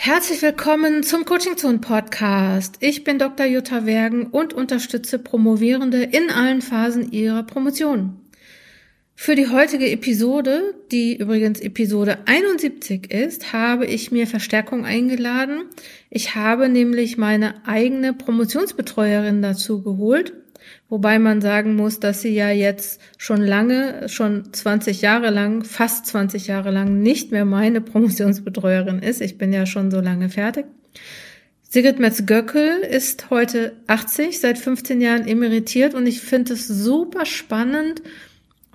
Herzlich willkommen zum Coaching Zone Podcast. Ich bin Dr. Jutta Wergen und unterstütze Promovierende in allen Phasen ihrer Promotion. Für die heutige Episode, die übrigens Episode 71 ist, habe ich mir Verstärkung eingeladen. Ich habe nämlich meine eigene Promotionsbetreuerin dazu geholt Wobei man sagen muss, dass sie ja jetzt schon lange, schon 20 Jahre lang, fast 20 Jahre lang nicht mehr meine Promotionsbetreuerin ist. Ich bin ja schon so lange fertig. Sigrid Metz-Göckel ist heute 80, seit 15 Jahren emeritiert und ich finde es super spannend,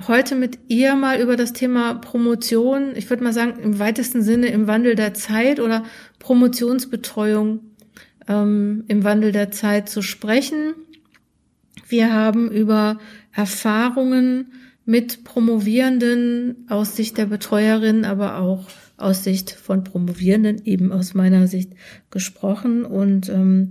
heute mit ihr mal über das Thema Promotion, ich würde mal sagen, im weitesten Sinne im Wandel der Zeit oder Promotionsbetreuung ähm, im Wandel der Zeit zu sprechen. Wir haben über Erfahrungen mit Promovierenden aus Sicht der Betreuerin, aber auch aus Sicht von Promovierenden, eben aus meiner Sicht gesprochen und ähm,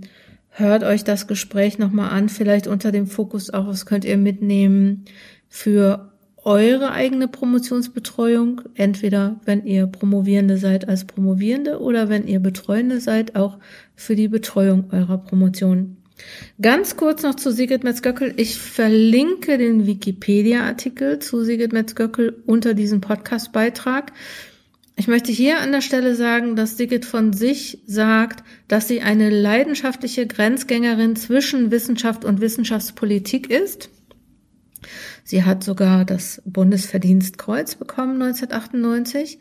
hört euch das Gespräch nochmal an, vielleicht unter dem Fokus auch, was könnt ihr mitnehmen für eure eigene Promotionsbetreuung, entweder wenn ihr Promovierende seid als Promovierende oder wenn ihr Betreuende seid, auch für die Betreuung eurer Promotion. Ganz kurz noch zu Sigrid Metz-Göckel. Ich verlinke den Wikipedia-Artikel zu Sigrid Metz-Göckel unter diesem Podcast-Beitrag. Ich möchte hier an der Stelle sagen, dass Sigrid von sich sagt, dass sie eine leidenschaftliche Grenzgängerin zwischen Wissenschaft und Wissenschaftspolitik ist. Sie hat sogar das Bundesverdienstkreuz bekommen 1998.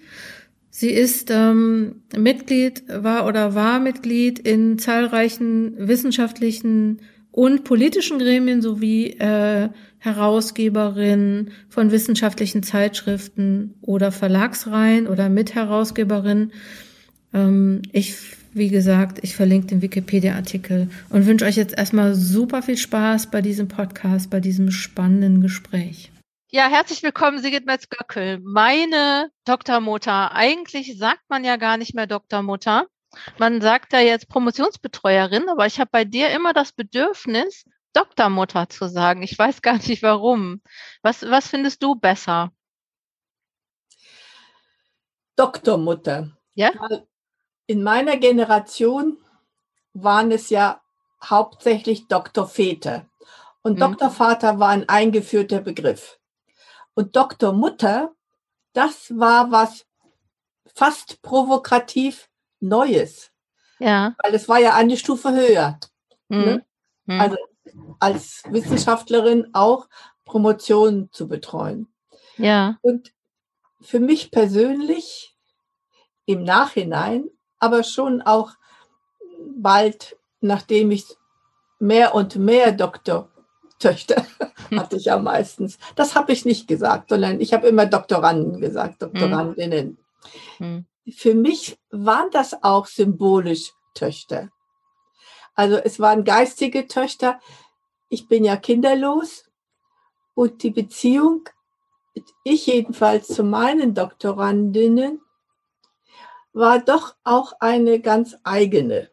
Sie ist ähm, Mitglied, war oder war Mitglied in zahlreichen wissenschaftlichen und politischen Gremien sowie äh, Herausgeberin von wissenschaftlichen Zeitschriften oder Verlagsreihen oder Mitherausgeberin. Ähm, ich, wie gesagt, ich verlinke den Wikipedia-Artikel und wünsche euch jetzt erstmal super viel Spaß bei diesem Podcast, bei diesem spannenden Gespräch. Ja, herzlich willkommen, Sigrid Metz-Göckel. Meine Doktormutter. Eigentlich sagt man ja gar nicht mehr Doktormutter. Man sagt ja jetzt Promotionsbetreuerin, aber ich habe bei dir immer das Bedürfnis, Doktormutter zu sagen. Ich weiß gar nicht warum. Was, was findest du besser? Doktormutter. Ja? In meiner Generation waren es ja hauptsächlich Doktorväter. Und mhm. Doktorvater war ein eingeführter Begriff. Und Dr. Mutter, das war was fast provokativ Neues. Ja. Weil es war ja eine Stufe höher. Mhm. Ne? Mhm. Also als Wissenschaftlerin auch Promotionen zu betreuen. Ja. Und für mich persönlich im Nachhinein, aber schon auch bald, nachdem ich mehr und mehr Doktor Töchter hatte ich ja meistens. Das habe ich nicht gesagt, sondern ich habe immer Doktoranden gesagt, Doktorandinnen. Mhm. Für mich waren das auch symbolisch Töchter. Also es waren geistige Töchter. Ich bin ja kinderlos und die Beziehung, ich jedenfalls zu meinen Doktorandinnen, war doch auch eine ganz eigene.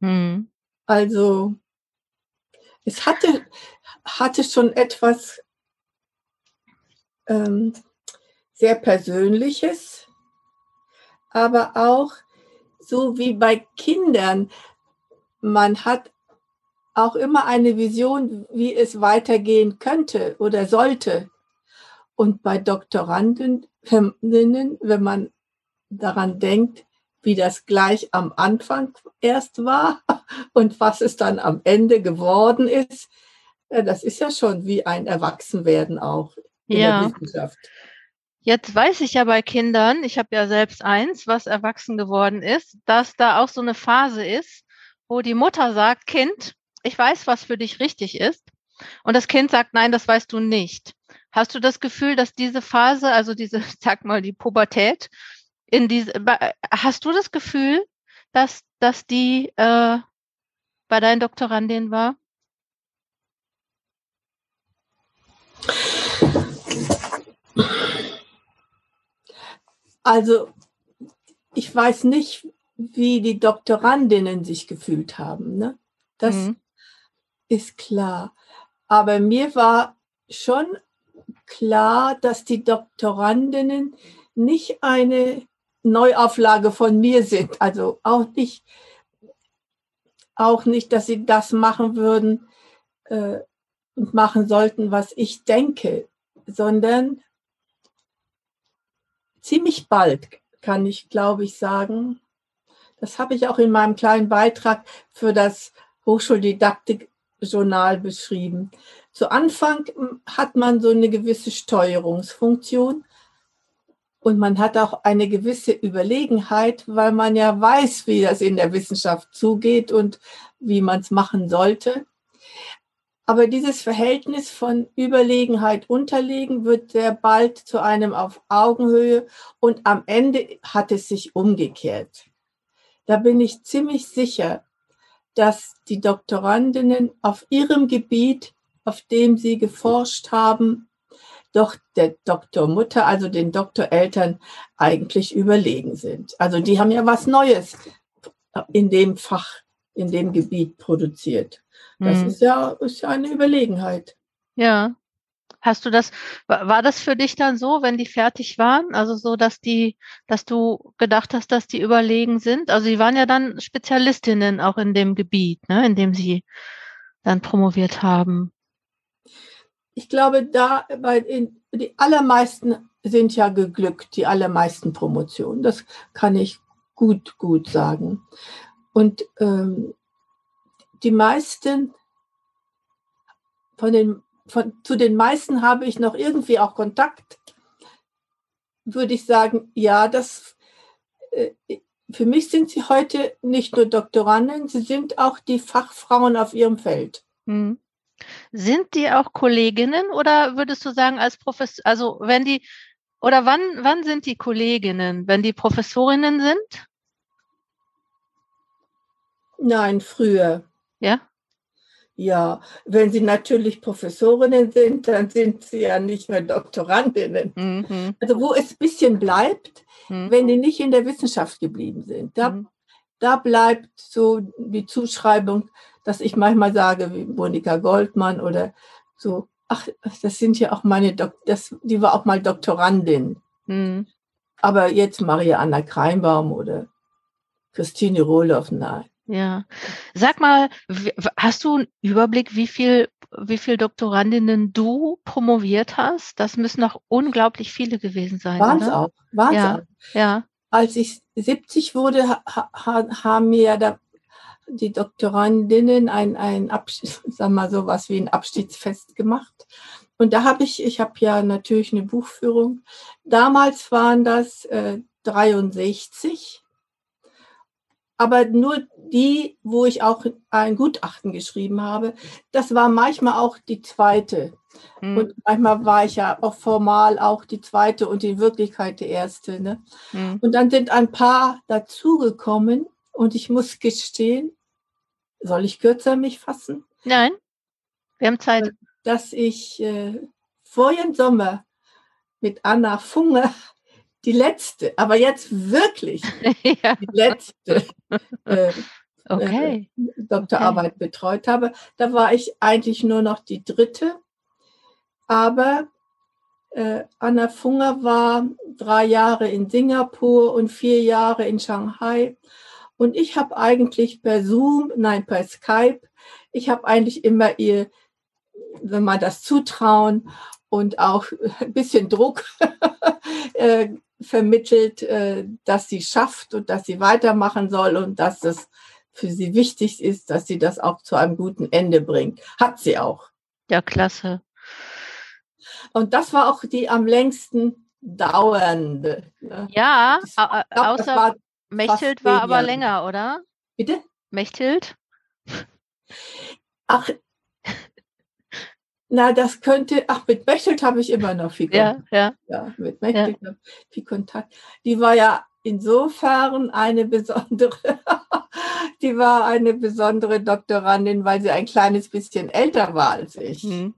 Mhm. Also es hatte, hatte schon etwas ähm, sehr Persönliches, aber auch so wie bei Kindern, man hat auch immer eine Vision, wie es weitergehen könnte oder sollte. Und bei Doktorandinnen, wenn man daran denkt, wie das gleich am Anfang erst war und was es dann am Ende geworden ist, das ist ja schon wie ein Erwachsenwerden auch in ja. der Wissenschaft. Jetzt weiß ich ja bei Kindern, ich habe ja selbst eins, was erwachsen geworden ist, dass da auch so eine Phase ist, wo die Mutter sagt, Kind, ich weiß, was für dich richtig ist. Und das Kind sagt, nein, das weißt du nicht. Hast du das Gefühl, dass diese Phase, also diese, sag mal, die Pubertät, in diese, hast du das Gefühl, dass, dass die äh, bei deinen Doktorandin war? Also, ich weiß nicht, wie die Doktorandinnen sich gefühlt haben. Ne? Das mhm. ist klar. Aber mir war schon klar, dass die Doktorandinnen nicht eine Neuauflage von mir sind. Also auch nicht, auch nicht, dass sie das machen würden äh, und machen sollten, was ich denke, sondern ziemlich bald kann ich, glaube ich, sagen. Das habe ich auch in meinem kleinen Beitrag für das Hochschuldidaktik-Journal beschrieben. Zu Anfang hm, hat man so eine gewisse Steuerungsfunktion und man hat auch eine gewisse Überlegenheit, weil man ja weiß, wie das in der Wissenschaft zugeht und wie man es machen sollte. Aber dieses Verhältnis von Überlegenheit, Unterlegen wird sehr bald zu einem auf Augenhöhe und am Ende hat es sich umgekehrt. Da bin ich ziemlich sicher, dass die Doktorandinnen auf ihrem Gebiet, auf dem sie geforscht haben, doch der Doktormutter, also den Doktoreltern eigentlich überlegen sind. Also die haben ja was Neues in dem Fach, in dem Gebiet produziert. Das mhm. ist, ja, ist ja eine Überlegenheit. Ja. Hast du das, war das für dich dann so, wenn die fertig waren? Also so, dass die, dass du gedacht hast, dass die überlegen sind? Also sie waren ja dann Spezialistinnen auch in dem Gebiet, ne, in dem sie dann promoviert haben. Ich glaube, da, bei in, die allermeisten sind ja geglückt, die allermeisten Promotionen. Das kann ich gut, gut sagen. Und ähm, die meisten von den, von, zu den meisten habe ich noch irgendwie auch Kontakt. Würde ich sagen, ja, das, äh, für mich sind sie heute nicht nur Doktoranden, sie sind auch die Fachfrauen auf ihrem Feld. Hm. Sind die auch Kolleginnen oder würdest du sagen, als Professor, also wenn die, oder wann, wann sind die Kolleginnen? Wenn die Professorinnen sind? Nein, früher. Ja? Ja, wenn Sie natürlich Professorinnen sind, dann sind Sie ja nicht mehr Doktorandinnen. Mhm. Also wo es ein bisschen bleibt, mhm. wenn die nicht in der Wissenschaft geblieben sind. Da, mhm. da bleibt so die Zuschreibung, dass ich manchmal sage, wie Monika Goldmann oder so, ach, das sind ja auch meine, Dok das, die war auch mal Doktorandin. Mhm. Aber jetzt Maria Anna Kreinbaum oder Christine Rohloff, nein. Ja. Sag mal, hast du einen Überblick, wie viel, wie viel Doktorandinnen du promoviert hast? Das müssen noch unglaublich viele gewesen sein. Waren es auch. Waren's ja. Auch. ja. Als ich 70 wurde, ha, ha, haben mir da die Doktorandinnen ein, ein Abschied, sagen wir so was wie ein Abschiedsfest gemacht. Und da habe ich, ich habe ja natürlich eine Buchführung. Damals waren das äh, 63 aber nur die, wo ich auch ein Gutachten geschrieben habe, das war manchmal auch die zweite. Mhm. Und manchmal war ich ja auch formal auch die zweite und in Wirklichkeit die erste. Ne? Mhm. Und dann sind ein paar dazugekommen und ich muss gestehen, soll ich kürzer mich fassen? Nein, wir haben Zeit. Dass ich äh, vorigen Sommer mit Anna Funge die letzte, aber jetzt wirklich ja. die letzte äh, okay. äh, Doktorarbeit okay. betreut habe. Da war ich eigentlich nur noch die dritte. Aber äh, Anna Funger war drei Jahre in Singapur und vier Jahre in Shanghai. Und ich habe eigentlich per Zoom, nein, per Skype, ich habe eigentlich immer ihr, wenn man das zutrauen und auch ein bisschen Druck äh, vermittelt, äh, dass sie schafft und dass sie weitermachen soll und dass es für sie wichtig ist, dass sie das auch zu einem guten Ende bringt. Hat sie auch. Ja, klasse. Und das war auch die am längsten dauernde. Ne? Ja, glaub, außer war Mechthild war aber länger, oder? Bitte? Mechthild? Ach, na, das könnte, ach, mit Mechthild habe ich immer noch viel Kontakt. Ja, ja. ja mit Mechthild ja. viel Kontakt. Die war ja insofern eine besondere, die war eine besondere Doktorandin, weil sie ein kleines bisschen älter war als ich. Mhm.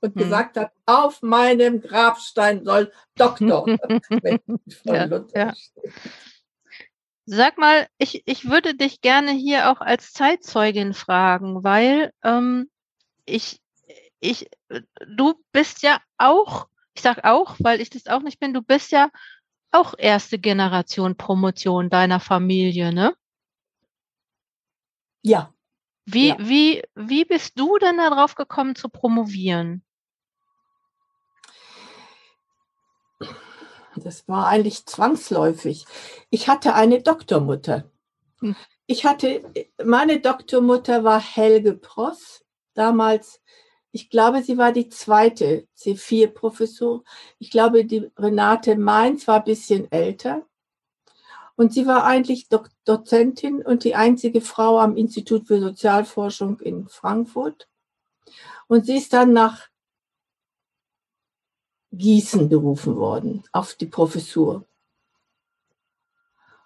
Und mhm. gesagt hat, auf meinem Grabstein soll Doktor ja, ja. Sag mal, ich, ich würde dich gerne hier auch als Zeitzeugin fragen, weil ähm, ich ich, äh, du bist ja auch, ich sag auch, weil ich das auch nicht bin, du bist ja auch erste Generation Promotion deiner Familie, ne? Ja. Wie, ja. wie, wie bist du denn darauf gekommen zu promovieren? Das war eigentlich zwangsläufig. Ich hatte eine Doktormutter. Hm. Ich hatte, meine Doktormutter war Helge Pross, damals, ich glaube, sie war die zweite C4-Professor. Ich glaube, die Renate Mainz war ein bisschen älter. Und sie war eigentlich Do Dozentin und die einzige Frau am Institut für Sozialforschung in Frankfurt. Und sie ist dann nach Gießen berufen worden, auf die Professur.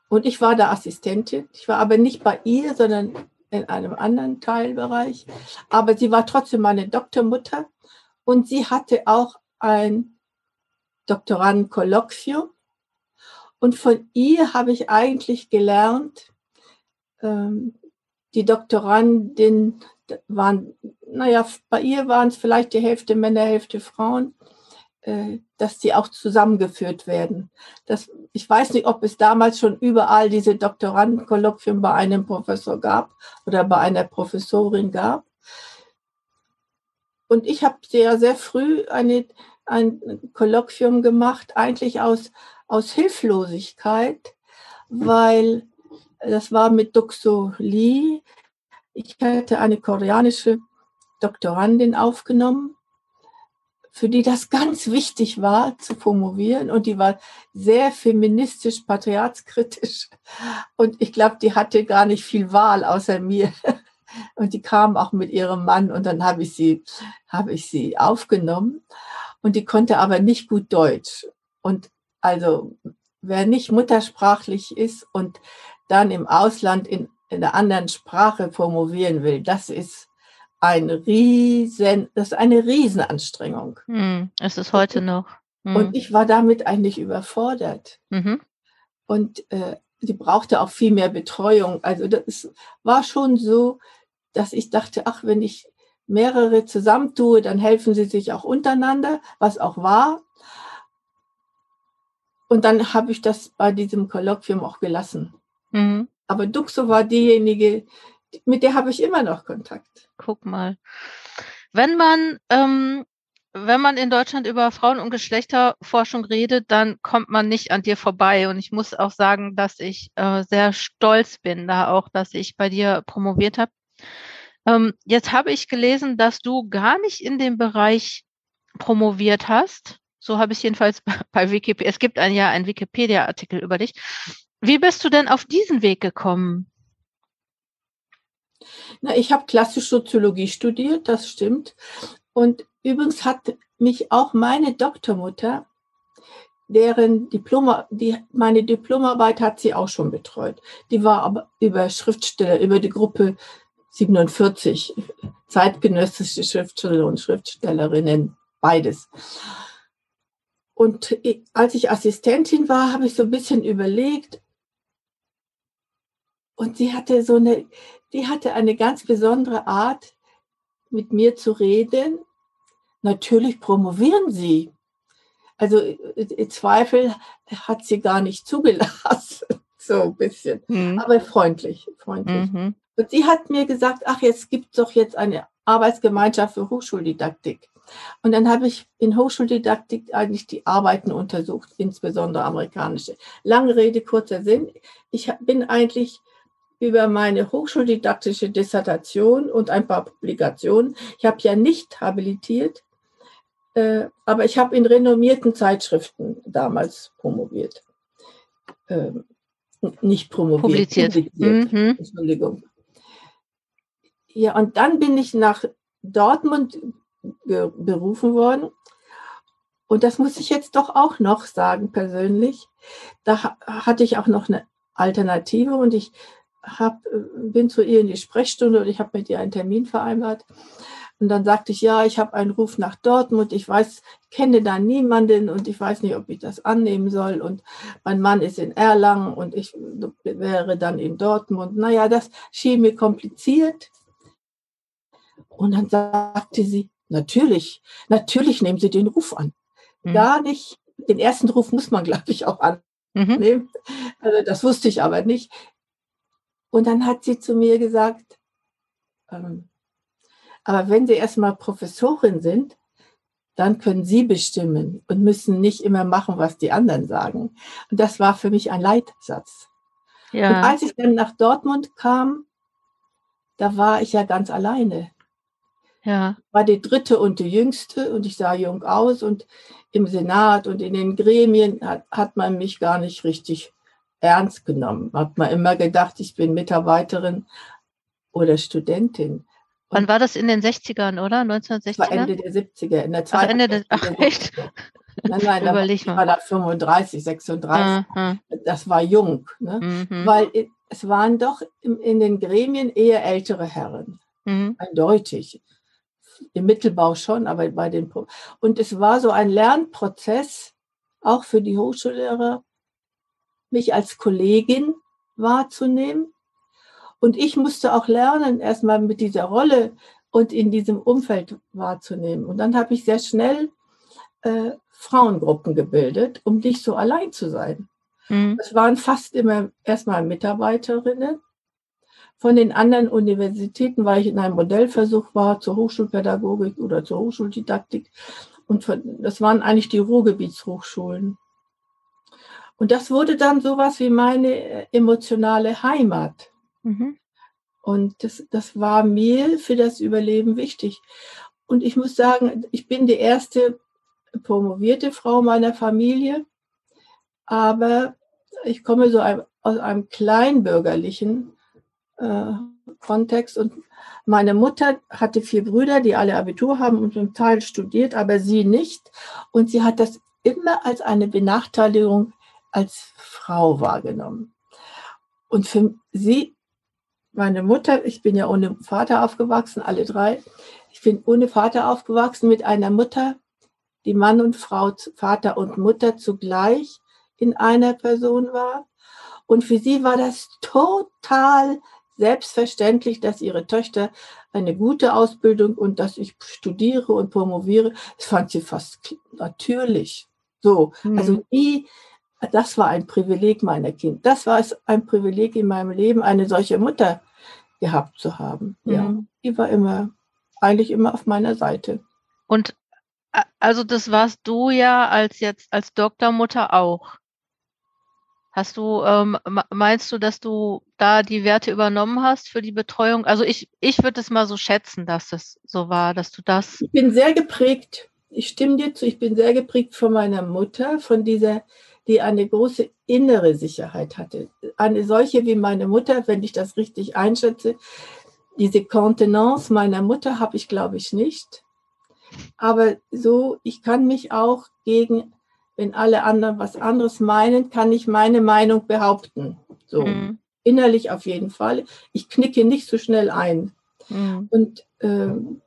Und ich war da Assistentin. Ich war aber nicht bei ihr, sondern in einem anderen Teilbereich. Aber sie war trotzdem meine Doktormutter und sie hatte auch ein Doktorandenkolloquium. Und von ihr habe ich eigentlich gelernt, ähm, die Doktorandin waren, naja, bei ihr waren es vielleicht die Hälfte Männer, Hälfte Frauen. Äh, dass die auch zusammengeführt werden. Das, ich weiß nicht, ob es damals schon überall diese Doktorandenkolloquien bei einem Professor gab oder bei einer Professorin gab. Und ich habe sehr, sehr früh eine, ein Kolloquium gemacht, eigentlich aus, aus Hilflosigkeit, weil das war mit Duxo Lee. Ich hatte eine koreanische Doktorandin aufgenommen für die das ganz wichtig war zu promovieren. Und die war sehr feministisch, patriarchskritisch. Und ich glaube, die hatte gar nicht viel Wahl außer mir. Und die kam auch mit ihrem Mann und dann habe ich sie habe ich sie aufgenommen. Und die konnte aber nicht gut Deutsch. Und also wer nicht muttersprachlich ist und dann im Ausland in, in einer anderen Sprache promovieren will, das ist ein riesen, das ist eine Riesenanstrengung. Hm, es ist heute noch. Hm. Und ich war damit eigentlich überfordert. Mhm. Und äh, sie brauchte auch viel mehr Betreuung. Also das war schon so, dass ich dachte, ach, wenn ich mehrere zusammentue, dann helfen sie sich auch untereinander, was auch war. Und dann habe ich das bei diesem Kolloquium auch gelassen. Mhm. Aber Duxo war diejenige, mit der habe ich immer noch Kontakt. Guck mal. Wenn man, ähm, wenn man in Deutschland über Frauen- und Geschlechterforschung redet, dann kommt man nicht an dir vorbei. Und ich muss auch sagen, dass ich äh, sehr stolz bin, da auch, dass ich bei dir promoviert habe. Ähm, jetzt habe ich gelesen, dass du gar nicht in dem Bereich promoviert hast. So habe ich jedenfalls bei Wikipedia. Es gibt ein ja einen Wikipedia-Artikel über dich. Wie bist du denn auf diesen Weg gekommen? Na, ich habe klassische Soziologie studiert, das stimmt. Und übrigens hat mich auch meine Doktormutter, deren Diplom, die, meine Diplomarbeit hat sie auch schon betreut. Die war aber über Schriftsteller, über die Gruppe 47, zeitgenössische Schriftsteller und Schriftstellerinnen, beides. Und als ich Assistentin war, habe ich so ein bisschen überlegt. Und sie hatte so eine die hatte eine ganz besondere Art, mit mir zu reden. Natürlich promovieren sie. Also äh, Zweifel hat sie gar nicht zugelassen, so ein bisschen, mhm. aber freundlich, freundlich. Mhm. Und sie hat mir gesagt, ach, jetzt gibt es doch jetzt eine Arbeitsgemeinschaft für Hochschuldidaktik. Und dann habe ich in Hochschuldidaktik eigentlich die Arbeiten untersucht, insbesondere amerikanische. Lange Rede, kurzer Sinn. Ich bin eigentlich über meine hochschuldidaktische Dissertation und ein paar Publikationen. Ich habe ja nicht habilitiert, äh, aber ich habe in renommierten Zeitschriften damals promoviert. Äh, nicht promoviert, publiziert. publiziert. Mhm. Entschuldigung. Ja, und dann bin ich nach Dortmund berufen worden. Und das muss ich jetzt doch auch noch sagen, persönlich. Da hatte ich auch noch eine Alternative und ich hab, bin zu ihr in die Sprechstunde und ich habe mit ihr einen Termin vereinbart. Und dann sagte ich, ja, ich habe einen Ruf nach Dortmund. Ich weiß, kenne da niemanden und ich weiß nicht, ob ich das annehmen soll. Und mein Mann ist in Erlangen und ich wäre dann in Dortmund. Naja, das schien mir kompliziert. Und dann sagte sie, natürlich, natürlich nehmen Sie den Ruf an. Hm. Gar nicht. Den ersten Ruf muss man, glaube ich, auch Mhm. Nee, also das wusste ich aber nicht. Und dann hat sie zu mir gesagt, ähm, aber wenn Sie erstmal Professorin sind, dann können Sie bestimmen und müssen nicht immer machen, was die anderen sagen. Und das war für mich ein Leitsatz. Ja. Und als ich dann nach Dortmund kam, da war ich ja ganz alleine. Ja. War die dritte und die jüngste und ich sah jung aus und im Senat und in den Gremien hat, hat man mich gar nicht richtig ernst genommen. Hat man immer gedacht, ich bin Mitarbeiterin oder Studentin. Wann war das in den 60ern, oder? 1960 war Ende der 70er, in der Zeit. Ach, Ende der, ach, echt? Nein, nein, da ich war da 35, 36. Aha. Das war jung, ne? Mhm. weil es waren doch in, in, den Gremien eher ältere Herren. Mhm. Eindeutig. Im Mittelbau schon, aber bei den. Pro Und es war so ein Lernprozess, auch für die Hochschullehrer, mich als Kollegin wahrzunehmen und ich musste auch lernen, erstmal mit dieser Rolle und in diesem Umfeld wahrzunehmen. Und dann habe ich sehr schnell äh, Frauengruppen gebildet, um nicht so allein zu sein. Mhm. Es waren fast immer erstmal Mitarbeiterinnen. Von den anderen Universitäten, weil ich in einem Modellversuch war zur Hochschulpädagogik oder zur Hochschuldidaktik. Und von, das waren eigentlich die Ruhrgebietshochschulen. Und das wurde dann sowas wie meine äh, emotionale Heimat. Mhm. Und das, das war mir für das Überleben wichtig. Und ich muss sagen, ich bin die erste promovierte Frau meiner Familie, aber ich komme so aus einem kleinbürgerlichen äh, Kontext und meine Mutter hatte vier Brüder, die alle Abitur haben und zum Teil studiert, aber sie nicht. Und sie hat das immer als eine Benachteiligung als Frau wahrgenommen. Und für sie meine Mutter, ich bin ja ohne Vater aufgewachsen, alle drei. Ich bin ohne Vater aufgewachsen mit einer Mutter, die Mann und Frau, Vater und Mutter zugleich in einer Person war. Und für sie war das total selbstverständlich, dass ihre Töchter eine gute Ausbildung und dass ich studiere und promoviere. Das fand sie fast natürlich. So, also die das war ein Privileg meiner Kinder. Das war es ein Privileg in meinem Leben, eine solche Mutter gehabt zu haben. Mhm. Ja, die war immer, eigentlich immer auf meiner Seite. Und also das warst du ja als jetzt als Doktormutter auch. Hast du, ähm, meinst du, dass du da die Werte übernommen hast für die Betreuung? Also ich, ich würde es mal so schätzen, dass es so war, dass du das. Ich bin sehr geprägt, ich stimme dir zu, ich bin sehr geprägt von meiner Mutter, von dieser die eine große innere Sicherheit hatte. Eine solche wie meine Mutter, wenn ich das richtig einschätze. Diese Kontenance meiner Mutter habe ich, glaube ich, nicht. Aber so, ich kann mich auch gegen, wenn alle anderen was anderes meinen, kann ich meine Meinung behaupten. So, mhm. innerlich auf jeden Fall. Ich knicke nicht so schnell ein. Mhm. Und ähm,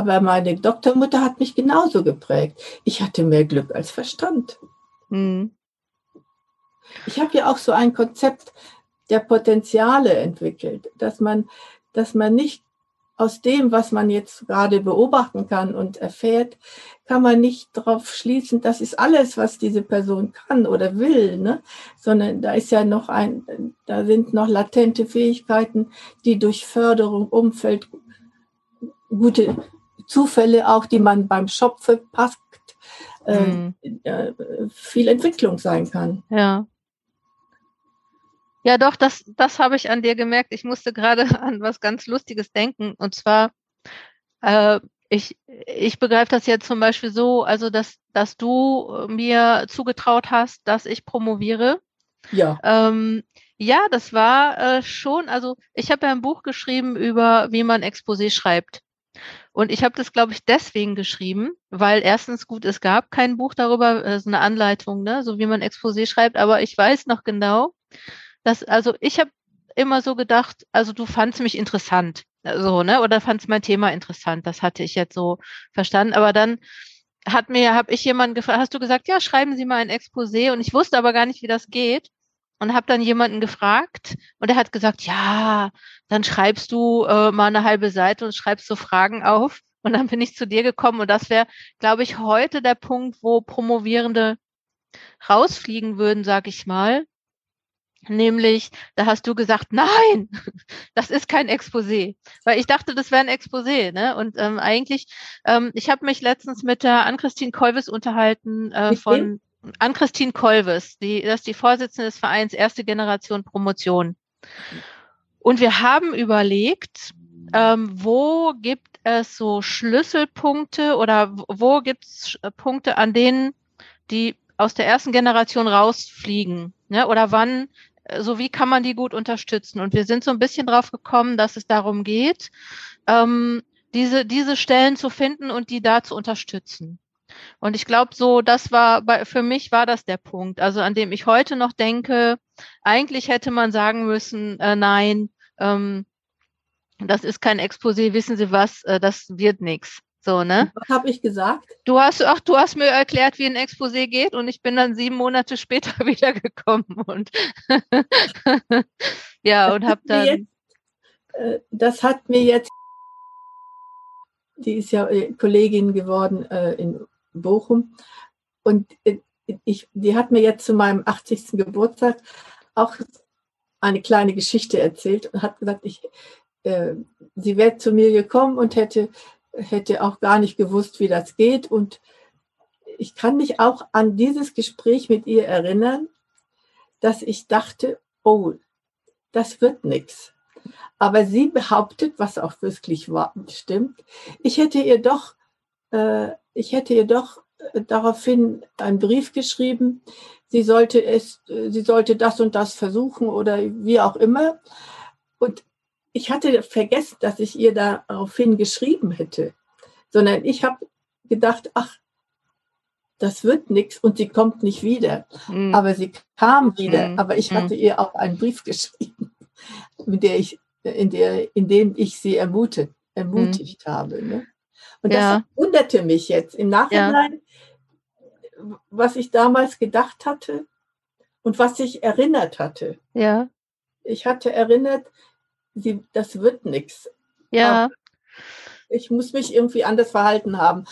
aber meine Doktormutter hat mich genauso geprägt. Ich hatte mehr Glück als Verstand. Mhm. Ich habe ja auch so ein Konzept der Potenziale entwickelt, dass man, dass man nicht aus dem, was man jetzt gerade beobachten kann und erfährt, kann man nicht darauf schließen, das ist alles, was diese Person kann oder will, ne? sondern da ist ja noch ein, da sind noch latente Fähigkeiten, die durch Förderung, Umfeld, gute Zufälle auch, die man beim Schopfe packt, äh, mhm. äh, viel Entwicklung sein kann. Ja. Ja, doch, das, das habe ich an dir gemerkt. Ich musste gerade an was ganz Lustiges denken. Und zwar, äh, ich, ich begreife das jetzt zum Beispiel so, also dass, dass du mir zugetraut hast, dass ich promoviere. Ja. Ähm, ja, das war äh, schon, also ich habe ja ein Buch geschrieben über, wie man Exposé schreibt. Und ich habe das, glaube ich, deswegen geschrieben, weil erstens gut, es gab kein Buch darüber, es ist eine Anleitung, ne, so wie man Exposé schreibt, aber ich weiß noch genau, dass, also ich habe immer so gedacht, also du fandst mich interessant, so, ne, oder fandst mein Thema interessant, das hatte ich jetzt so verstanden, aber dann hat mir, habe ich jemanden gefragt, hast du gesagt, ja, schreiben Sie mal ein Exposé. Und ich wusste aber gar nicht, wie das geht und habe dann jemanden gefragt und er hat gesagt, ja, dann schreibst du äh, mal eine halbe Seite und schreibst so Fragen auf. Und dann bin ich zu dir gekommen und das wäre, glaube ich, heute der Punkt, wo Promovierende rausfliegen würden, sag ich mal, Nämlich, da hast du gesagt, nein, das ist kein Exposé. Weil ich dachte, das wäre ein Exposé. Ne? Und ähm, eigentlich, ähm, ich habe mich letztens mit der Ann-Christine Kolves unterhalten äh, von Ann-Christine Kolves, die, das ist die Vorsitzende des Vereins Erste Generation Promotion. Und wir haben überlegt, ähm, wo gibt es so Schlüsselpunkte oder wo gibt es Punkte, an denen die aus der ersten Generation rausfliegen? Ne? Oder wann so wie kann man die gut unterstützen? Und wir sind so ein bisschen drauf gekommen, dass es darum geht, ähm, diese, diese Stellen zu finden und die da zu unterstützen. Und ich glaube, so, das war bei, für mich war das der Punkt, also an dem ich heute noch denke, eigentlich hätte man sagen müssen, äh, nein, ähm, das ist kein Exposé, wissen Sie was, äh, das wird nichts. So, ne? Was habe ich gesagt? Du hast, ach, du hast mir erklärt, wie ein Exposé geht und ich bin dann sieben Monate später wiedergekommen und ja, und habe dann. Jetzt, äh, das hat mir jetzt, die ist ja äh, Kollegin geworden äh, in Bochum und ich, die hat mir jetzt zu meinem 80. Geburtstag auch eine kleine Geschichte erzählt und hat gesagt, ich, äh, sie wäre zu mir gekommen und hätte hätte auch gar nicht gewusst, wie das geht. Und ich kann mich auch an dieses Gespräch mit ihr erinnern, dass ich dachte, oh, das wird nichts. Aber sie behauptet, was auch wirklich war, stimmt, ich hätte ihr doch, äh, ich hätte ihr doch äh, daraufhin einen Brief geschrieben, sie sollte es, äh, sie sollte das und das versuchen oder wie auch immer. Und ich hatte vergessen, dass ich ihr daraufhin geschrieben hätte, sondern ich habe gedacht, ach, das wird nichts und sie kommt nicht wieder. Mhm. Aber sie kam wieder. Mhm. Aber ich hatte mhm. ihr auch einen Brief geschrieben, mit der ich, in, der, in dem ich sie ermutigt, ermutigt mhm. habe. Ne? Und ja. das wunderte mich jetzt im Nachhinein, ja. was ich damals gedacht hatte und was ich erinnert hatte. Ja. Ich hatte erinnert, sie, das wird nichts. Ja. Aber ich muss mich irgendwie anders verhalten haben.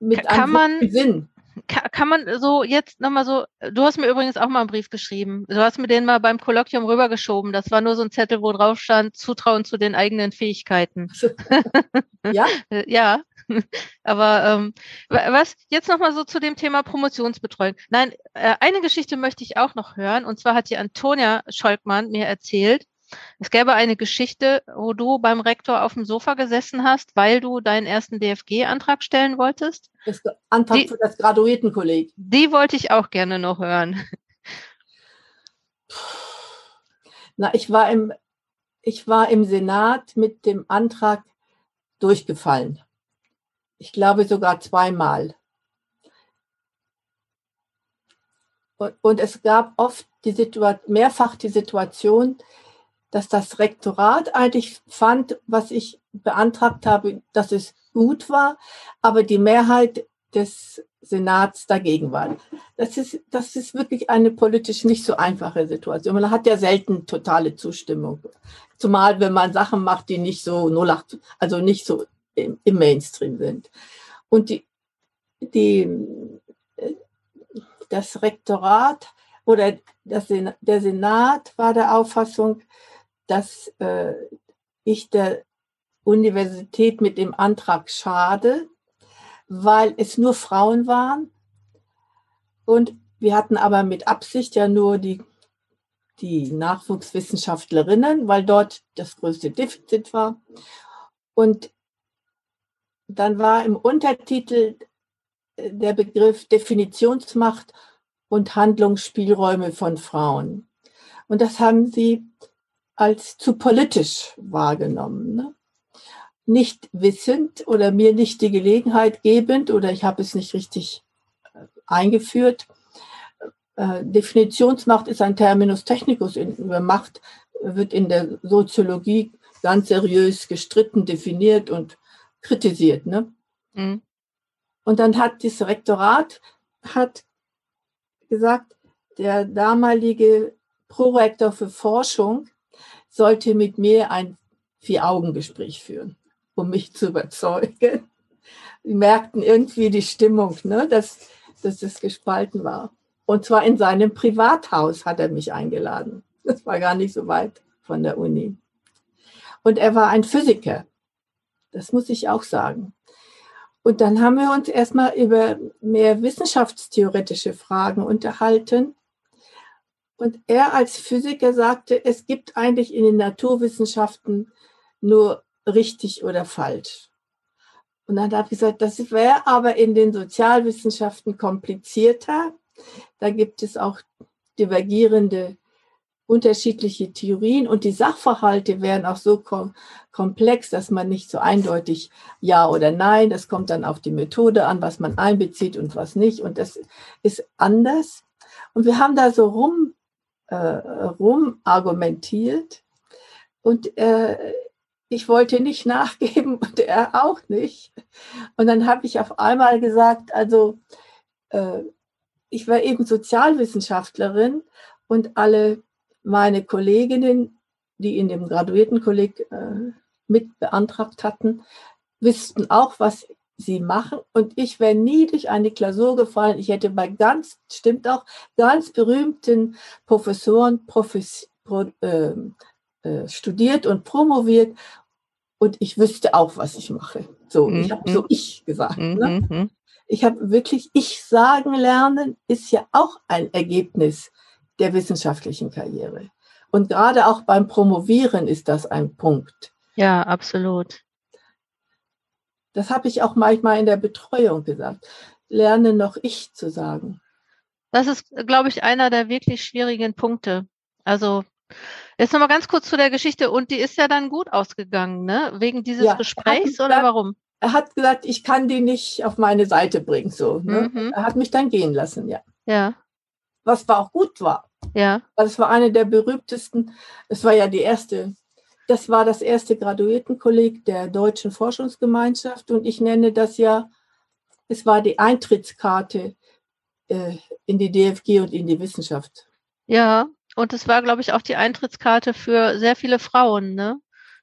Mit kann man, Sinn. Kann, kann man so jetzt nochmal so, du hast mir übrigens auch mal einen Brief geschrieben. Du hast mir den mal beim Kolloquium rübergeschoben. Das war nur so ein Zettel, wo drauf stand, Zutrauen zu den eigenen Fähigkeiten. ja? ja. Aber ähm, was jetzt nochmal so zu dem Thema Promotionsbetreuung. Nein, äh, eine Geschichte möchte ich auch noch hören. Und zwar hat die Antonia Scholkmann mir erzählt, es gäbe eine Geschichte, wo du beim Rektor auf dem Sofa gesessen hast, weil du deinen ersten DFG-Antrag stellen wolltest. Das Antrag die, für das Graduiertenkolleg. Die wollte ich auch gerne noch hören. Na, ich war im, ich war im Senat mit dem Antrag durchgefallen. Ich glaube sogar zweimal. Und, und es gab oft die Situation, mehrfach die Situation, dass das Rektorat eigentlich fand, was ich beantragt habe, dass es gut war, aber die Mehrheit des Senats dagegen war. Das ist, das ist wirklich eine politisch nicht so einfache Situation. Man hat ja selten totale Zustimmung. Zumal, wenn man Sachen macht, die nicht so 08, also nicht so im, im Mainstream sind. Und die, die, das Rektorat oder das, der Senat war der Auffassung, dass äh, ich der Universität mit dem Antrag schade, weil es nur Frauen waren. Und wir hatten aber mit Absicht ja nur die, die Nachwuchswissenschaftlerinnen, weil dort das größte Defizit war. Und dann war im Untertitel äh, der Begriff Definitionsmacht und Handlungsspielräume von Frauen. Und das haben sie als zu politisch wahrgenommen. Ne? Nicht wissend oder mir nicht die Gelegenheit gebend oder ich habe es nicht richtig äh, eingeführt. Äh, Definitionsmacht ist ein Terminus technicus. Über Macht wird in der Soziologie ganz seriös gestritten, definiert und kritisiert. Ne? Mhm. Und dann hat das Rektorat hat gesagt, der damalige Prorektor für Forschung sollte mit mir ein Vier-Augen-Gespräch führen, um mich zu überzeugen. Sie merkten irgendwie die Stimmung, ne? dass dass es gespalten war. Und zwar in seinem Privathaus hat er mich eingeladen. Das war gar nicht so weit von der Uni. Und er war ein Physiker. Das muss ich auch sagen. Und dann haben wir uns erstmal über mehr wissenschaftstheoretische Fragen unterhalten. Und er als Physiker sagte, es gibt eigentlich in den Naturwissenschaften nur richtig oder falsch. Und dann habe ich gesagt, das wäre aber in den Sozialwissenschaften komplizierter. Da gibt es auch divergierende unterschiedliche Theorien und die Sachverhalte wären auch so kom komplex, dass man nicht so eindeutig Ja oder Nein, das kommt dann auf die Methode an, was man einbezieht und was nicht und das ist anders. Und wir haben da so rum, äh, rum argumentiert und äh, ich wollte nicht nachgeben und er auch nicht. Und dann habe ich auf einmal gesagt, also äh, ich war eben Sozialwissenschaftlerin und alle meine Kolleginnen, die in dem Graduiertenkolleg äh, mit beantragt hatten, wüssten auch, was sie machen. Und ich wäre nie durch eine Klausur gefallen. Ich hätte bei ganz, stimmt auch, ganz berühmten Professoren Profes, pro, äh, äh, studiert und promoviert. Und ich wüsste auch, was ich mache. So, mhm. ich habe so ich gesagt. Mhm. Ne? Mhm ich habe wirklich ich sagen lernen, ist ja auch ein Ergebnis der wissenschaftlichen Karriere. Und gerade auch beim Promovieren ist das ein Punkt. Ja, absolut. Das habe ich auch manchmal in der Betreuung gesagt. Lerne noch ich zu sagen. Das ist, glaube ich, einer der wirklich schwierigen Punkte. Also jetzt nochmal ganz kurz zu der Geschichte. Und die ist ja dann gut ausgegangen, ne? Wegen dieses ja, Gesprächs oder warum? er hat gesagt, ich kann die nicht auf meine Seite bringen. So, ne? mhm. Er hat mich dann gehen lassen, ja. Ja. Was war auch gut war. Ja. Weil es war eine der berühmtesten, es war ja die erste, das war das erste Graduiertenkolleg der Deutschen Forschungsgemeinschaft und ich nenne das ja, es war die Eintrittskarte äh, in die DFG und in die Wissenschaft. Ja, und es war, glaube ich, auch die Eintrittskarte für sehr viele Frauen, ne?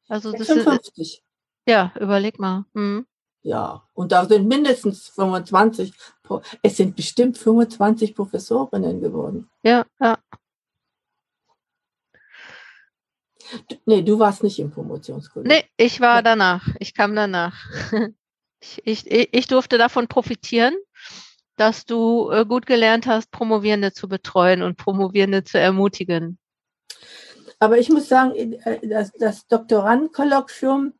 Also 56. Ist, ja, überleg mal. Mhm. Ja, und da sind mindestens 25, es sind bestimmt 25 Professorinnen geworden. Ja, ja. Nee, du warst nicht im Promotionskolleg. Nee, ich war danach. Ich kam danach. Ich, ich, ich durfte davon profitieren, dass du äh, gut gelernt hast, Promovierende zu betreuen und Promovierende zu ermutigen. Aber ich muss sagen, äh, das, das Doktorandenkolloquium,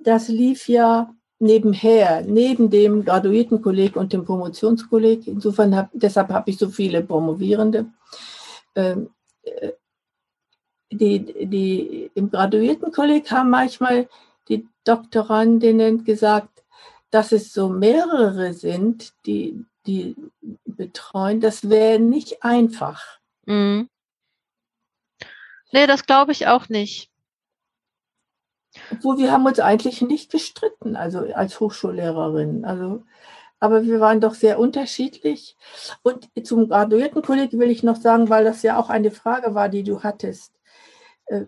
das lief ja nebenher, neben dem Graduiertenkolleg und dem Promotionskolleg. Insofern hab, deshalb habe ich so viele Promovierende. Ähm, äh, die, die, Im Graduiertenkolleg haben manchmal die Doktorandinnen gesagt, dass es so mehrere sind, die, die betreuen. Das wäre nicht einfach. Mhm. Nee, das glaube ich auch nicht. Obwohl wir haben uns eigentlich nicht gestritten, also als Hochschullehrerin. Also, aber wir waren doch sehr unterschiedlich. Und zum Graduiertenkolleg will ich noch sagen, weil das ja auch eine Frage war, die du hattest. Äh,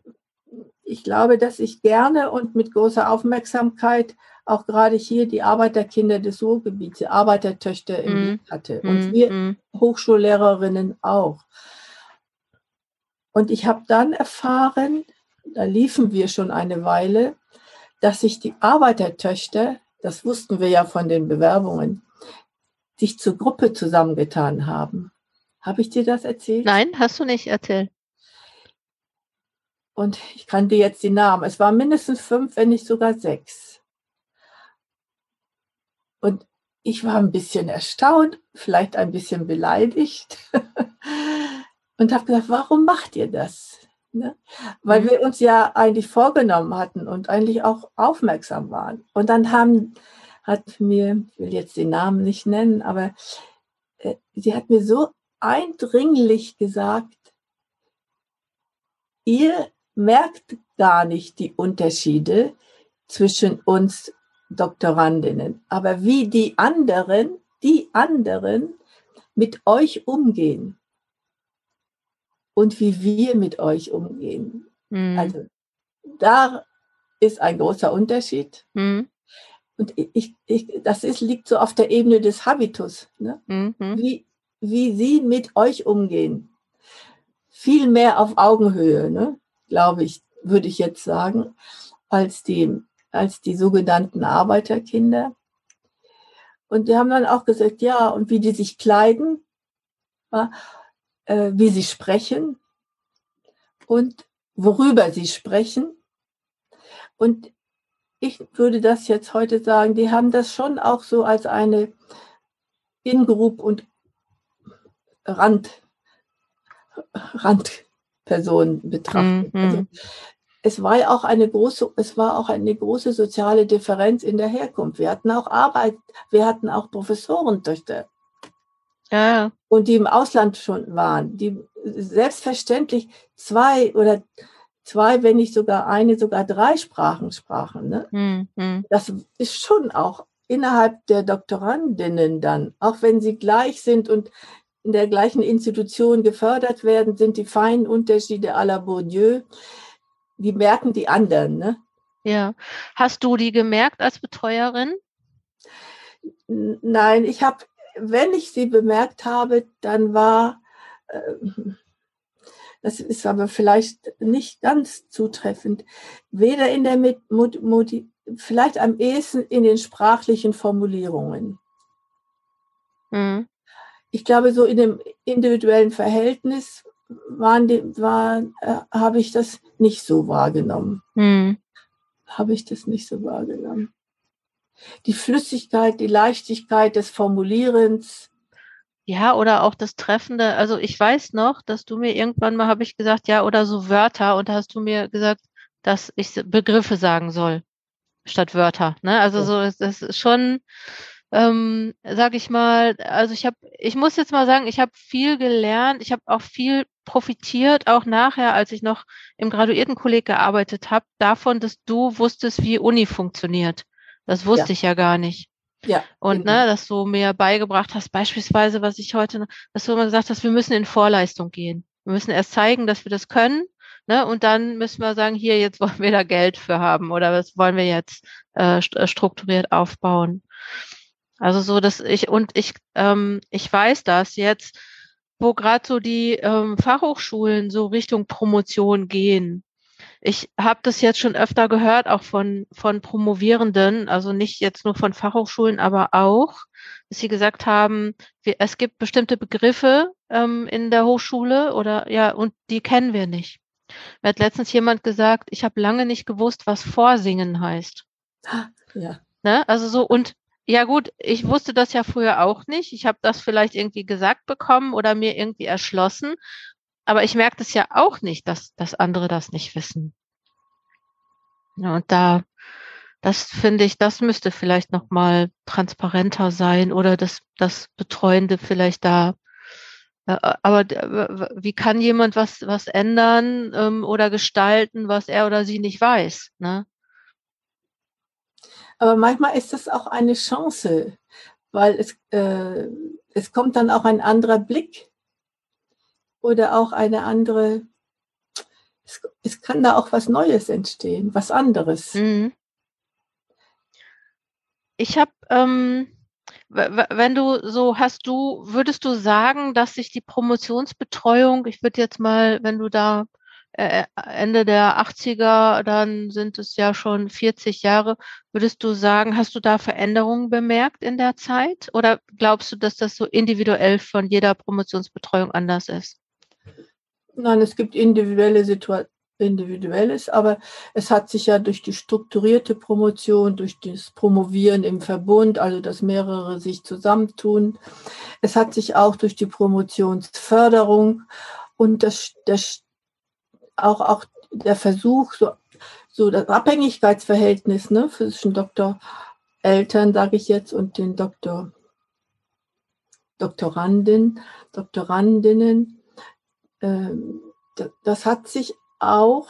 ich glaube, dass ich gerne und mit großer Aufmerksamkeit auch gerade hier die Arbeiterkinder des Ruhrgebiets, die Arbeitertöchter im mm. Blick hatte. Und mm, wir mm. Hochschullehrerinnen auch. Und ich habe dann erfahren, da liefen wir schon eine Weile, dass sich die Arbeitertöchter, das wussten wir ja von den Bewerbungen, sich zur Gruppe zusammengetan haben. Habe ich dir das erzählt? Nein, hast du nicht erzählt. Und ich kannte jetzt die Namen. Es waren mindestens fünf, wenn nicht sogar sechs. Und ich war ein bisschen erstaunt, vielleicht ein bisschen beleidigt und habe gesagt, warum macht ihr das? Ne? Weil mhm. wir uns ja eigentlich vorgenommen hatten und eigentlich auch aufmerksam waren. Und dann haben, hat mir, ich will jetzt den Namen nicht nennen, aber äh, sie hat mir so eindringlich gesagt, ihr merkt gar nicht die Unterschiede zwischen uns Doktorandinnen, aber wie die anderen, die anderen mit euch umgehen und wie wir mit euch umgehen. Mhm. Also da ist ein großer Unterschied. Mhm. und ich, ich, das ist, liegt so auf der Ebene des Habitus, ne? Mhm. wie, wie sie mit euch umgehen. Viel mehr auf Augenhöhe, ne? Glaube ich, würde ich jetzt sagen, als die, als die sogenannten Arbeiterkinder. Und die haben dann auch gesagt, ja, und wie die sich kleiden, äh, wie sie sprechen und worüber sie sprechen. Und ich würde das jetzt heute sagen, die haben das schon auch so als eine In-Group und Rand, Randperson betrachtet. Mhm. Also, es war ja auch eine große, es war auch eine große soziale Differenz in der Herkunft. Wir hatten auch Arbeit, wir hatten auch Professorentöchter. Ja. Und die im Ausland schon waren, die selbstverständlich zwei oder zwei, wenn nicht sogar eine, sogar drei Sprachen sprachen. Ne? Mhm. Das ist schon auch innerhalb der Doktorandinnen dann, auch wenn sie gleich sind und in der gleichen Institution gefördert werden, sind die feinen Unterschiede à la Bourdieu, die merken die anderen. Ne? Ja. Hast du die gemerkt als Betreuerin? Nein, ich habe, wenn ich sie bemerkt habe, dann war, äh, das ist aber vielleicht nicht ganz zutreffend, weder in der Modi vielleicht am ehesten in den sprachlichen Formulierungen. Mhm. Ich glaube, so in dem individuellen Verhältnis waren die, war, äh, habe ich das nicht so wahrgenommen. Mhm. Habe ich das nicht so wahrgenommen. Die Flüssigkeit, die Leichtigkeit des Formulierens, ja, oder auch das Treffende. Also ich weiß noch, dass du mir irgendwann mal habe ich gesagt, ja, oder so Wörter und da hast du mir gesagt, dass ich Begriffe sagen soll statt Wörter. Ne? Also so das ist schon, ähm, sag ich mal, also ich habe, ich muss jetzt mal sagen, ich habe viel gelernt, ich habe auch viel profitiert, auch nachher, als ich noch im Graduiertenkolleg gearbeitet habe, davon, dass du wusstest, wie Uni funktioniert. Das wusste ja. ich ja gar nicht. Ja. Und ne, dass du mir beigebracht hast, beispielsweise, was ich heute, dass du immer gesagt hast, wir müssen in Vorleistung gehen. Wir müssen erst zeigen, dass wir das können. Ne, und dann müssen wir sagen, hier, jetzt wollen wir da Geld für haben oder was wollen wir jetzt äh strukturiert aufbauen. Also so, dass ich, und ich, ähm, ich weiß das jetzt, wo gerade so die ähm, Fachhochschulen so Richtung Promotion gehen, ich habe das jetzt schon öfter gehört, auch von, von Promovierenden, also nicht jetzt nur von Fachhochschulen, aber auch, dass sie gesagt haben, wir, es gibt bestimmte Begriffe ähm, in der Hochschule oder ja, und die kennen wir nicht. Mir hat letztens jemand gesagt, ich habe lange nicht gewusst, was Vorsingen heißt. Ja. Ne? Also so, und ja gut, ich wusste das ja früher auch nicht. Ich habe das vielleicht irgendwie gesagt bekommen oder mir irgendwie erschlossen. Aber ich merke das ja auch nicht, dass, dass andere das nicht wissen. Ja, und da, das finde ich, das müsste vielleicht nochmal transparenter sein oder das, das Betreuende vielleicht da. Äh, aber wie kann jemand was, was ändern ähm, oder gestalten, was er oder sie nicht weiß? Ne? Aber manchmal ist das auch eine Chance, weil es, äh, es kommt dann auch ein anderer Blick oder auch eine andere, es, es kann da auch was Neues entstehen, was anderes. Mhm. Ich habe, ähm, wenn du so hast du, würdest du sagen, dass sich die Promotionsbetreuung, ich würde jetzt mal, wenn du da Ende der 80er, dann sind es ja schon 40 Jahre, würdest du sagen, hast du da Veränderungen bemerkt in der Zeit? Oder glaubst du, dass das so individuell von jeder Promotionsbetreuung anders ist? Nein, es gibt individuelle Situationen. Individuelles, aber es hat sich ja durch die strukturierte Promotion, durch das Promovieren im Verbund, also dass mehrere sich zusammentun, es hat sich auch durch die Promotionsförderung und das, das auch, auch der Versuch, so, so das Abhängigkeitsverhältnis ne, zwischen Doktoreltern, sage ich jetzt, und den Doktor, Doktoranden, Doktorandinnen, ähm, das hat sich auch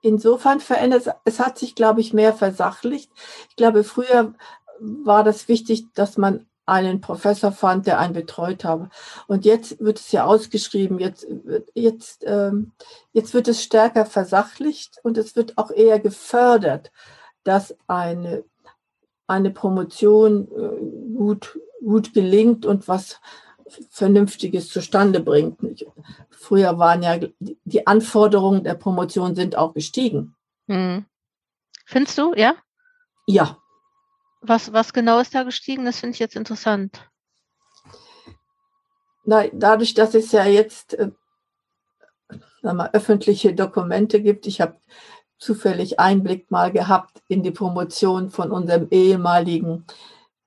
insofern verändert. Es hat sich, glaube ich, mehr versachlicht. Ich glaube, früher war das wichtig, dass man einen Professor fand, der einen betreut habe. Und jetzt wird es ja ausgeschrieben, jetzt, jetzt, ähm, jetzt wird es stärker versachlicht und es wird auch eher gefördert, dass eine eine Promotion äh, gut, gut gelingt und was Vernünftiges zustande bringt. Früher waren ja die Anforderungen der Promotion sind auch gestiegen. Hm. Findest du, ja? Ja. Was, was genau ist da gestiegen? Das finde ich jetzt interessant. Na, dadurch, dass es ja jetzt äh, mal, öffentliche Dokumente gibt, ich habe zufällig Einblick mal gehabt in die Promotion von unserem ehemaligen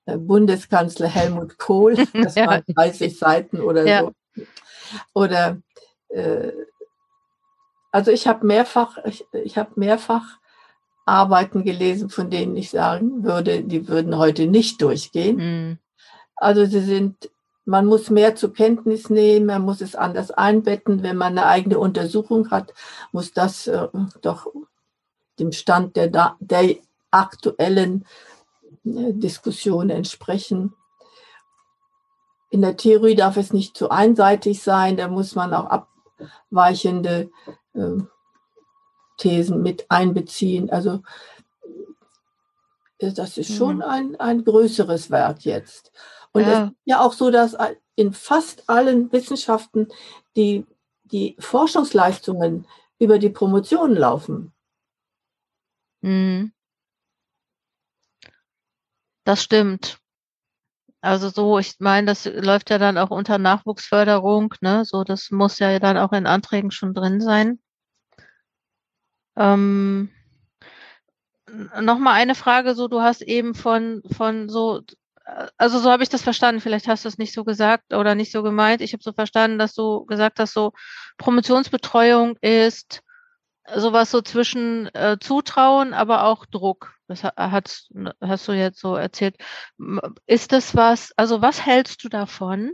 äh, Bundeskanzler Helmut Kohl, das ja. waren 30 Seiten oder ja. so. Oder äh, also ich habe mehrfach, ich, ich habe mehrfach Arbeiten gelesen, von denen ich sagen würde, die würden heute nicht durchgehen. Mhm. Also sie sind, man muss mehr zur Kenntnis nehmen, man muss es anders einbetten. Wenn man eine eigene Untersuchung hat, muss das äh, doch dem Stand der, der aktuellen äh, Diskussion entsprechen. In der Theorie darf es nicht zu einseitig sein, da muss man auch abweichende äh, Thesen mit einbeziehen. Also äh, das ist schon mhm. ein, ein größeres Werk jetzt. Und ja. es ist ja auch so, dass in fast allen Wissenschaften die, die Forschungsleistungen über die Promotion laufen. Mhm. Das stimmt. Also so, ich meine, das läuft ja dann auch unter Nachwuchsförderung, ne? So, das muss ja dann auch in Anträgen schon drin sein. Ähm, Nochmal eine Frage, so du hast eben von, von so, also so habe ich das verstanden, vielleicht hast du es nicht so gesagt oder nicht so gemeint. Ich habe so verstanden, dass du gesagt hast, so Promotionsbetreuung ist sowas so zwischen äh, Zutrauen, aber auch Druck. Das hat, hast du jetzt so erzählt. Ist das was, also was hältst du davon,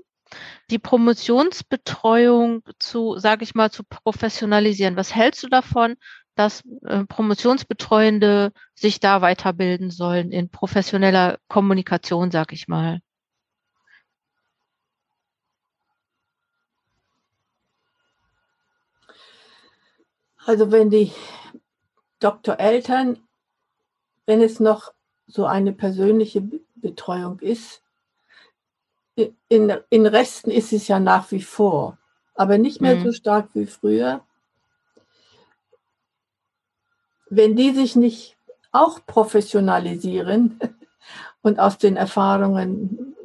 die Promotionsbetreuung zu, sage ich mal, zu professionalisieren? Was hältst du davon, dass äh, Promotionsbetreuende sich da weiterbilden sollen in professioneller Kommunikation, sag ich mal. Also wenn die Doktoreltern, wenn es noch so eine persönliche Betreuung ist, in, in Resten ist es ja nach wie vor, aber nicht mehr mhm. so stark wie früher wenn die sich nicht auch professionalisieren und aus den Erfahrungen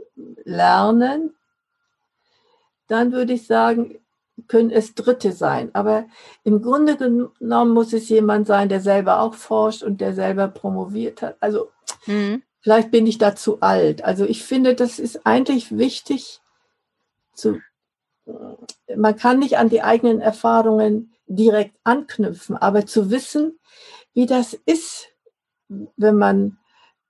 lernen, dann würde ich sagen, können es Dritte sein. Aber im Grunde genommen muss es jemand sein, der selber auch forscht und der selber promoviert hat. Also mhm. vielleicht bin ich da zu alt. Also ich finde, das ist eigentlich wichtig zu, man kann nicht an die eigenen Erfahrungen direkt anknüpfen, aber zu wissen, wie das ist, wenn man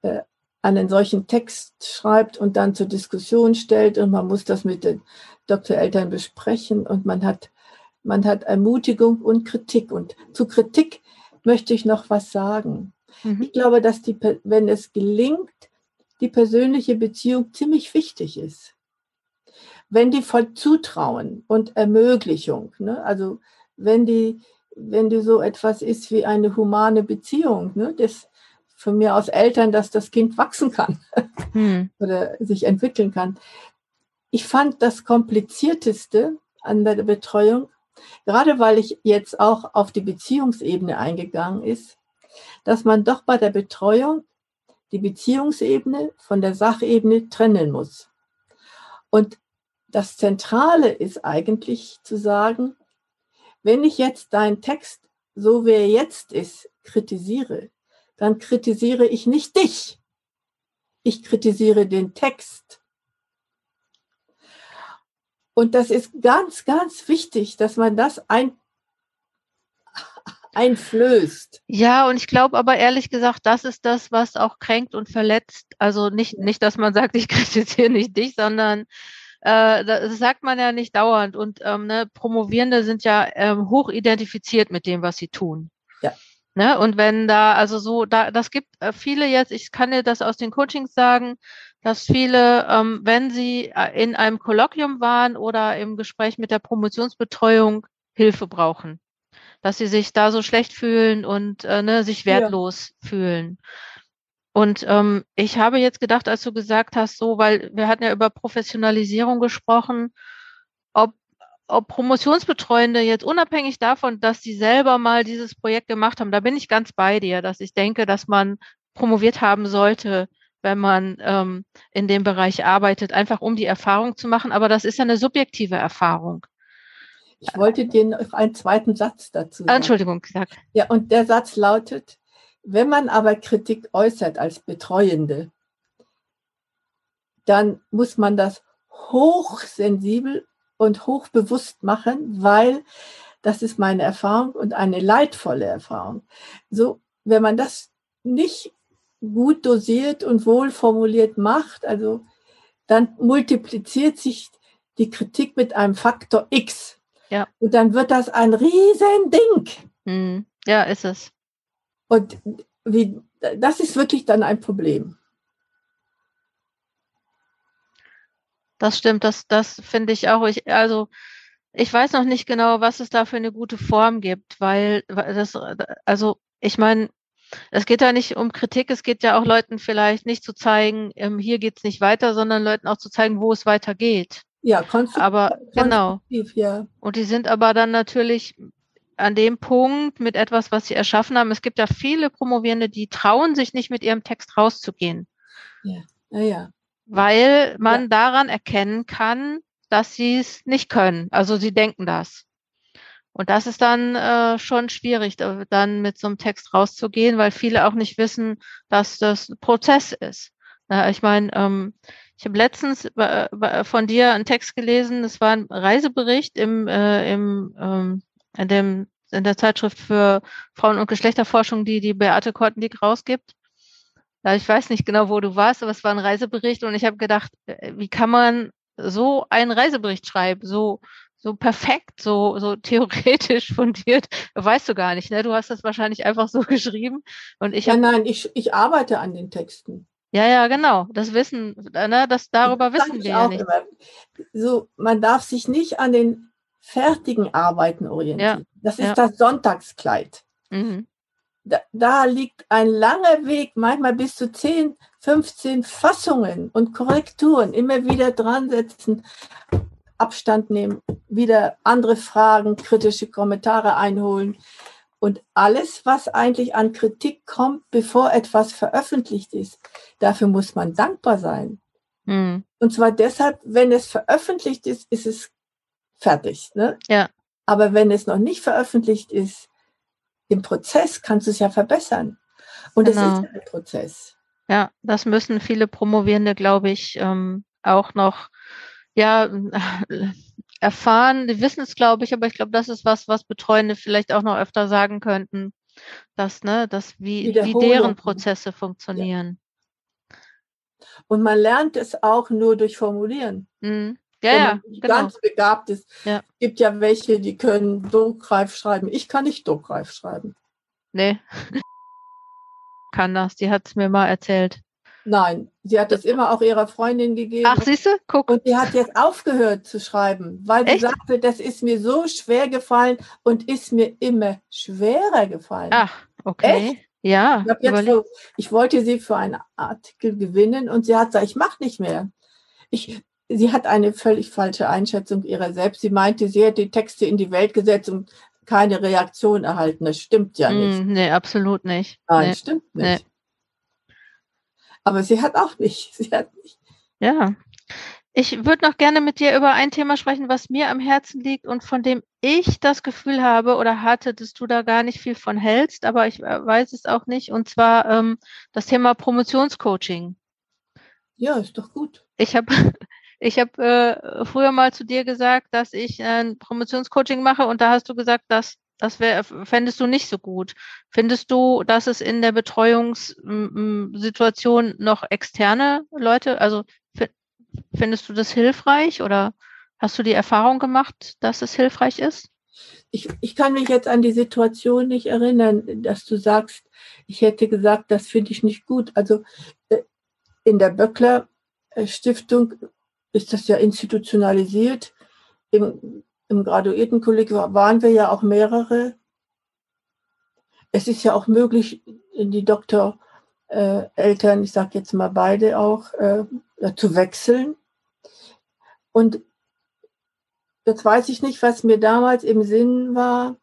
äh, einen solchen Text schreibt und dann zur Diskussion stellt und man muss das mit den Doktoreltern besprechen und man hat, man hat Ermutigung und Kritik. Und zu Kritik möchte ich noch was sagen. Mhm. Ich glaube, dass die, wenn es gelingt, die persönliche Beziehung ziemlich wichtig ist. Wenn die voll Zutrauen und Ermöglichung, ne, also wenn die wenn du so etwas ist wie eine humane Beziehung, ne, das von mir aus Eltern, dass das Kind wachsen kann hm. oder sich entwickeln kann. Ich fand das Komplizierteste an der Betreuung, gerade weil ich jetzt auch auf die Beziehungsebene eingegangen ist, dass man doch bei der Betreuung die Beziehungsebene von der Sachebene trennen muss. Und das Zentrale ist eigentlich zu sagen, wenn ich jetzt deinen Text, so wie er jetzt ist, kritisiere, dann kritisiere ich nicht dich. Ich kritisiere den Text. Und das ist ganz, ganz wichtig, dass man das ein, einflößt. Ja, und ich glaube aber ehrlich gesagt, das ist das, was auch kränkt und verletzt. Also nicht, nicht, dass man sagt, ich kritisiere nicht dich, sondern äh, das sagt man ja nicht dauernd. Und ähm, ne, Promovierende sind ja ähm, hoch identifiziert mit dem, was sie tun. Ja. Ne? Und wenn da, also so, da, das gibt äh, viele jetzt, ich kann dir das aus den Coachings sagen, dass viele, ähm, wenn sie äh, in einem Kolloquium waren oder im Gespräch mit der Promotionsbetreuung Hilfe brauchen. Dass sie sich da so schlecht fühlen und äh, ne, sich wertlos ja. fühlen. Und ähm, ich habe jetzt gedacht, als du gesagt hast, so, weil wir hatten ja über Professionalisierung gesprochen, ob, ob Promotionsbetreuende jetzt unabhängig davon, dass sie selber mal dieses Projekt gemacht haben, da bin ich ganz bei dir, dass ich denke, dass man promoviert haben sollte, wenn man ähm, in dem Bereich arbeitet, einfach um die Erfahrung zu machen. Aber das ist ja eine subjektive Erfahrung. Ich wollte dir noch einen zweiten Satz dazu sagen. Entschuldigung, sag. Ja, und der Satz lautet, wenn man aber Kritik äußert als Betreuende, dann muss man das hochsensibel und hochbewusst machen, weil das ist meine Erfahrung und eine leidvolle Erfahrung. So, wenn man das nicht gut dosiert und wohl formuliert macht, also dann multipliziert sich die Kritik mit einem Faktor X. Ja. Und dann wird das ein riesen Ding. Hm. Ja, ist es. Und wie, das ist wirklich dann ein Problem. Das stimmt, das, das finde ich auch. Ich, also ich weiß noch nicht genau, was es da für eine gute Form gibt, weil das, also ich meine, es geht ja nicht um Kritik, es geht ja auch Leuten vielleicht nicht zu zeigen, ähm, hier geht es nicht weiter, sondern Leuten auch zu zeigen, wo es weitergeht. Ja, konstruktiv. Aber genau. Ja. Und die sind aber dann natürlich an dem Punkt mit etwas, was sie erschaffen haben. Es gibt ja viele Promovierende, die trauen sich nicht mit ihrem Text rauszugehen. Ja, ja, ja. Weil man ja. daran erkennen kann, dass sie es nicht können. Also sie denken das. Und das ist dann äh, schon schwierig, dann mit so einem Text rauszugehen, weil viele auch nicht wissen, dass das Prozess ist. Na, ich meine, ähm, ich habe letztens äh, von dir einen Text gelesen, das war ein Reisebericht im, äh, im ähm, in dem in der Zeitschrift für Frauen- und Geschlechterforschung, die die Beate Kortendick rausgibt. Ich weiß nicht genau, wo du warst, aber es war ein Reisebericht und ich habe gedacht, äh, wie kann man so einen Reisebericht schreiben, so so perfekt, so, so theoretisch fundiert, weißt du gar nicht, ne? Du hast das wahrscheinlich einfach so geschrieben. Und ich ja, nein, ich, ich arbeite an den Texten. Ja, ja, genau. Das Wissen, ne, das darüber das wissen wir ja nicht. Immer. So, man darf sich nicht an den fertigen Arbeiten orientieren. Ja, das ist ja. das Sonntagskleid. Mhm. Da, da, liegt ein langer Weg, manchmal bis zu 10, 15 Fassungen und Korrekturen, immer wieder dran setzen. Abstand nehmen, wieder andere Fragen, kritische Kommentare einholen. Und alles, was eigentlich an Kritik kommt, bevor etwas veröffentlicht ist, dafür muss man dankbar sein. Mhm. Und zwar deshalb, wenn es veröffentlicht ist, ist es fertig. Ne? Ja. Aber wenn es noch nicht veröffentlicht ist, im Prozess kannst du es ja verbessern. Und es genau. ist ein Prozess. Ja, das müssen viele Promovierende, glaube ich, ähm, auch noch ja, erfahren. Die wissen es, glaube ich, aber ich glaube, das ist was, was Betreuende vielleicht auch noch öfter sagen könnten, dass, ne, dass wie, wie deren Prozesse funktionieren. Ja. Und man lernt es auch nur durch Formulieren. Mhm. Ja, ja, genau. ganz begabt ist. Ja. Es gibt ja welche, die können druckreif schreiben. Ich kann nicht druckreif schreiben. Nee. kann das, die hat es mir mal erzählt. Nein, sie hat das immer auch ihrer Freundin gegeben. Ach, siehst du? Guck. Und sie hat jetzt aufgehört zu schreiben, weil sie sagte, das ist mir so schwer gefallen und ist mir immer schwerer gefallen. Ach, okay. Echt? Ja. Ich, so, ich, wollte sie für einen Artikel gewinnen und sie hat gesagt, ich mache nicht mehr. Ich, sie hat eine völlig falsche Einschätzung ihrer selbst. Sie meinte, sie hätte die Texte in die Welt gesetzt und keine Reaktion erhalten. Das stimmt ja nicht. Mm, nee, absolut nicht. Nein, nee. stimmt nicht. Nee. Aber sie hat auch nicht. Sie hat nicht. Ja. Ich würde noch gerne mit dir über ein Thema sprechen, was mir am Herzen liegt und von dem ich das Gefühl habe oder hatte, dass du da gar nicht viel von hältst, aber ich äh, weiß es auch nicht. Und zwar ähm, das Thema Promotionscoaching. Ja, ist doch gut. Ich habe ich hab, äh, früher mal zu dir gesagt, dass ich ein Promotionscoaching mache und da hast du gesagt, dass das wär, fändest du nicht so gut. Findest du, dass es in der Betreuungssituation noch externe Leute, also findest du das hilfreich oder hast du die Erfahrung gemacht, dass es hilfreich ist? Ich, ich kann mich jetzt an die Situation nicht erinnern, dass du sagst, ich hätte gesagt, das finde ich nicht gut. Also äh, in der Böckler äh, Stiftung ist das ja institutionalisiert. Im im Graduiertenkolleg waren wir ja auch mehrere. Es ist ja auch möglich, die Doktor äh, ich sage jetzt mal beide auch, äh, zu wechseln. Und jetzt weiß ich nicht, was mir damals im Sinn war,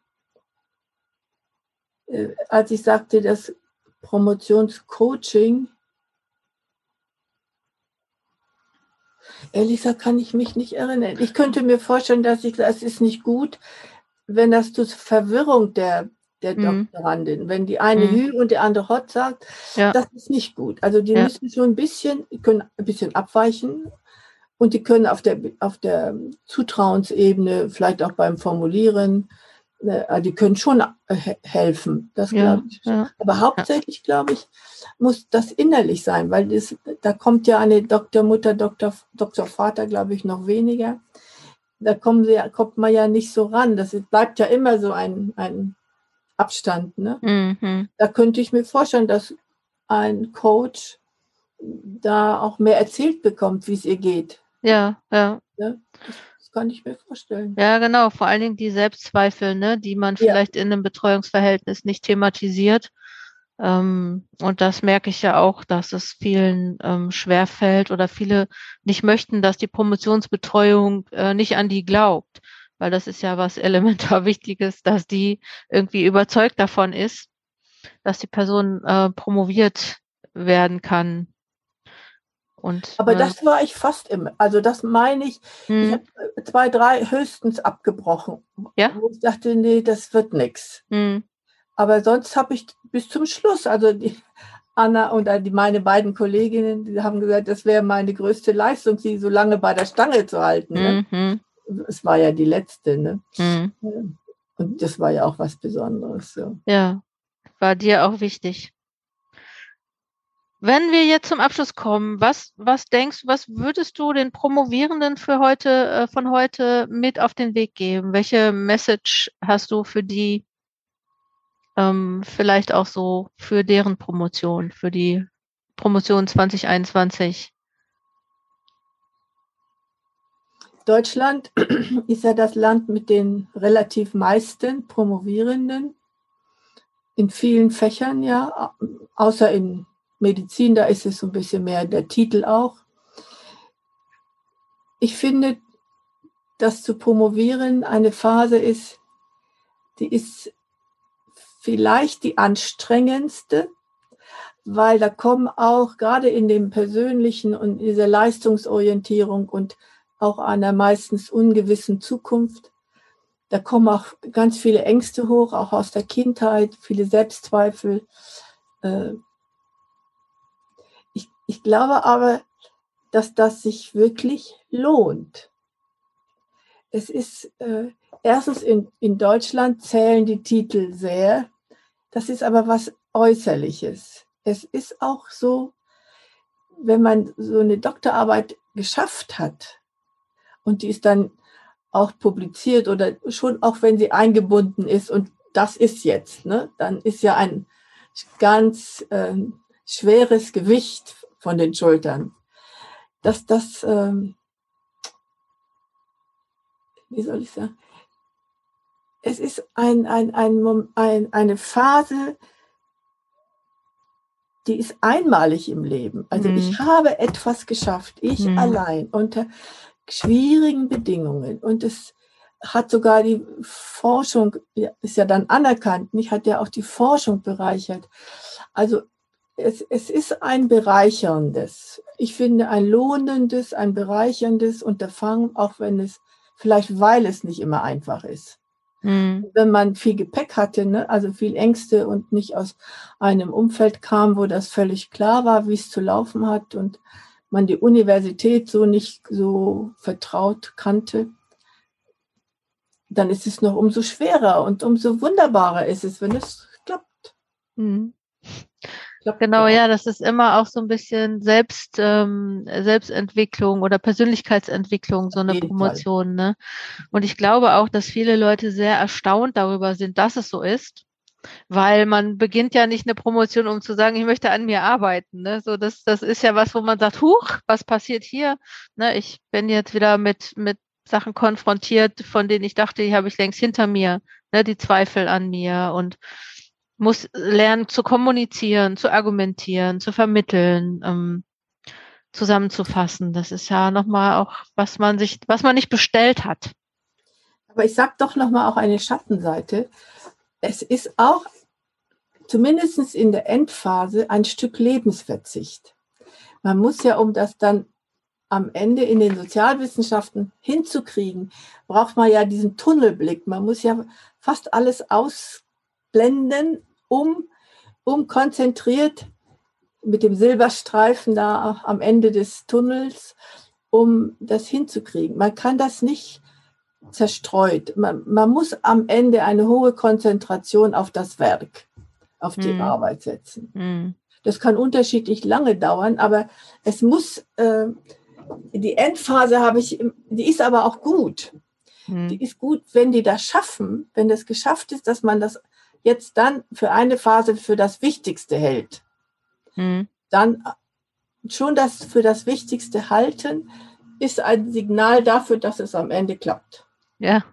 äh, als ich sagte, das Promotionscoaching. Ehrlich gesagt kann ich mich nicht erinnern. Ich könnte mir vorstellen, dass ich, es ist nicht gut, wenn das zur Verwirrung der der mhm. Doktorandin. Wenn die eine mhm. Hü und die andere Hot sagt, ja. das ist nicht gut. Also die ja. müssen schon ein bisschen, können ein bisschen abweichen und die können auf der, auf der Zutrauensebene, vielleicht auch beim Formulieren, die können schon äh, helfen. Das glaube ich. Ja. Aber hauptsächlich, glaube ich, muss das innerlich sein, weil das, da kommt ja eine Doktormutter, Doktor, Doktorvater, glaube ich, noch weniger. Da kommen sie, kommt man ja nicht so ran. Das bleibt ja immer so ein, ein Abstand. Ne? Mhm. Da könnte ich mir vorstellen, dass ein Coach da auch mehr erzählt bekommt, wie es ihr geht. Ja, ja. ja das kann ich mir vorstellen. Ja, genau. Vor allen Dingen die Selbstzweifel, ne, die man vielleicht ja. in einem Betreuungsverhältnis nicht thematisiert. Ähm, und das merke ich ja auch, dass es vielen ähm, schwerfällt oder viele nicht möchten, dass die Promotionsbetreuung äh, nicht an die glaubt weil das ist ja was elementar Wichtiges, dass die irgendwie überzeugt davon ist, dass die Person äh, promoviert werden kann. Und, Aber äh, das war ich fast immer. Also das meine ich, hm. ich habe zwei, drei höchstens abgebrochen. Ja? Wo ich dachte, nee, das wird nichts. Hm. Aber sonst habe ich bis zum Schluss, also die Anna und die, meine beiden Kolleginnen, die haben gesagt, das wäre meine größte Leistung, sie so lange bei der Stange zu halten. Ne? Mhm es war ja die letzte, ne? Mhm. Und das war ja auch was Besonderes. So. Ja, war dir auch wichtig. Wenn wir jetzt zum Abschluss kommen, was, was denkst du, was würdest du den Promovierenden für heute, äh, von heute mit auf den Weg geben? Welche Message hast du für die, ähm, vielleicht auch so für deren Promotion, für die Promotion 2021? Deutschland ist ja das Land mit den relativ meisten Promovierenden in vielen Fächern, ja, außer in Medizin, da ist es so ein bisschen mehr der Titel auch. Ich finde, dass zu promovieren eine Phase ist, die ist vielleicht die anstrengendste, weil da kommen auch gerade in dem persönlichen und dieser Leistungsorientierung und auch einer meistens ungewissen Zukunft. Da kommen auch ganz viele Ängste hoch, auch aus der Kindheit, viele Selbstzweifel. Ich, ich glaube aber, dass das sich wirklich lohnt. Es ist äh, erstens in, in Deutschland zählen die Titel sehr. Das ist aber was Äußerliches. Es ist auch so, wenn man so eine Doktorarbeit geschafft hat, und die ist dann auch publiziert oder schon auch wenn sie eingebunden ist und das ist jetzt, ne, dann ist ja ein ganz äh, schweres Gewicht von den Schultern. Dass das, ähm, wie soll ich sagen, es ist ein, ein, ein, ein, eine Phase, die ist einmalig im Leben. Also mhm. ich habe etwas geschafft, ich mhm. allein unter schwierigen Bedingungen. Und es hat sogar die Forschung, ist ja dann anerkannt, nicht, hat ja auch die Forschung bereichert. Also es, es ist ein bereicherndes, ich finde ein lohnendes, ein bereicherndes Unterfangen, auch wenn es vielleicht, weil es nicht immer einfach ist. Mhm. Wenn man viel Gepäck hatte, ne, also viel Ängste und nicht aus einem Umfeld kam, wo das völlig klar war, wie es zu laufen hat und man die Universität so nicht so vertraut kannte, dann ist es noch umso schwerer und umso wunderbarer ist es, wenn es klappt. Mhm. Klappt genau, ja, das ist immer auch so ein bisschen Selbst, ähm, Selbstentwicklung oder Persönlichkeitsentwicklung, so eine Promotion. Ne? Und ich glaube auch, dass viele Leute sehr erstaunt darüber sind, dass es so ist weil man beginnt ja nicht eine Promotion, um zu sagen, ich möchte an mir arbeiten. Ne? So, das, das ist ja was, wo man sagt, huch, was passiert hier? Ne, ich bin jetzt wieder mit, mit Sachen konfrontiert, von denen ich dachte, die habe ich längst hinter mir, ne, die Zweifel an mir und muss lernen zu kommunizieren, zu argumentieren, zu vermitteln, ähm, zusammenzufassen. Das ist ja nochmal auch, was man sich, was man nicht bestellt hat. Aber ich sage doch nochmal auch eine Schattenseite. Es ist auch zumindest in der Endphase ein Stück Lebensverzicht. Man muss ja, um das dann am Ende in den Sozialwissenschaften hinzukriegen, braucht man ja diesen Tunnelblick. Man muss ja fast alles ausblenden, um, um konzentriert mit dem Silberstreifen da am Ende des Tunnels, um das hinzukriegen. Man kann das nicht zerstreut. Man, man muss am Ende eine hohe Konzentration auf das Werk, auf die mm. Arbeit setzen. Mm. Das kann unterschiedlich lange dauern, aber es muss, äh, die Endphase habe ich, die ist aber auch gut. Mm. Die ist gut, wenn die das schaffen, wenn das geschafft ist, dass man das jetzt dann für eine Phase für das Wichtigste hält. Mhm. Dann schon das für das Wichtigste halten ist ein Signal dafür, dass es am Ende klappt. Ja.